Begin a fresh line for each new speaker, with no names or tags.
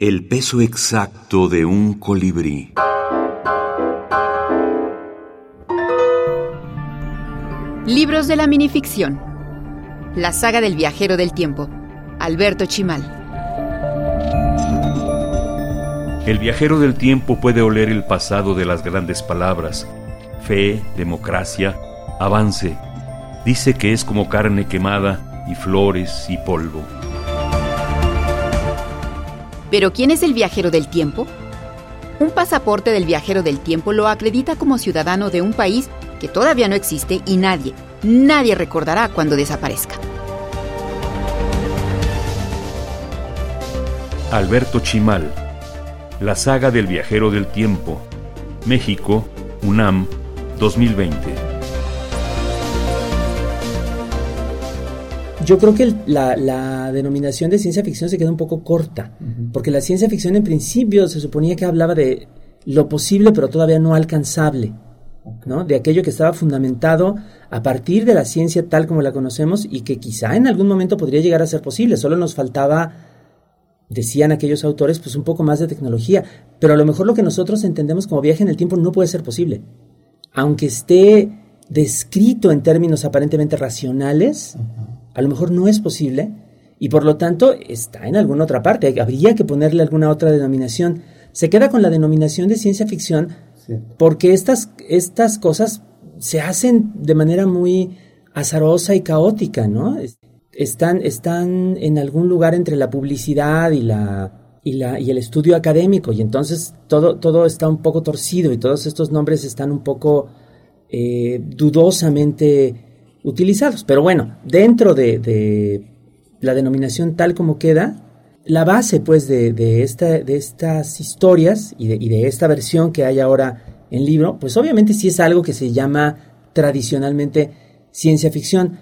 El peso exacto de un colibrí.
Libros de la minificción. La saga del viajero del tiempo. Alberto Chimal.
El viajero del tiempo puede oler el pasado de las grandes palabras. Fe, democracia, avance. Dice que es como carne quemada y flores y polvo.
¿Pero quién es el viajero del tiempo? Un pasaporte del viajero del tiempo lo acredita como ciudadano de un país que todavía no existe y nadie, nadie recordará cuando desaparezca.
Alberto Chimal, La saga del viajero del tiempo, México, UNAM, 2020.
Yo creo que la, denominación de ciencia ficción se queda un poco corta, porque la ciencia ficción en principio se suponía que hablaba de lo posible pero todavía no alcanzable. ¿no? de aquello que estaba fundamentado a partir de la ciencia tal como la conocemos y que quizá en algún momento podría llegar a ser posible. Solo nos faltaba, decían aquellos autores, pues un poco más de tecnología. Pero a lo mejor lo que nosotros entendemos como viaje en el tiempo no puede ser posible. Aunque esté descrito en términos aparentemente racionales, a lo mejor no es posible y por lo tanto está en alguna otra parte. Habría que ponerle alguna otra denominación. Se queda con la denominación de ciencia ficción porque estas, estas cosas se hacen de manera muy azarosa y caótica, ¿no? Están, están en algún lugar entre la publicidad y la, y, la, y el estudio académico, y entonces todo, todo está un poco torcido y todos estos nombres están un poco eh, dudosamente utilizados. Pero bueno, dentro de, de, la denominación tal como queda, la base pues de, de, esta, de estas historias y de, y de, esta versión que hay ahora en libro, pues obviamente sí es algo que se llama tradicionalmente ciencia ficción.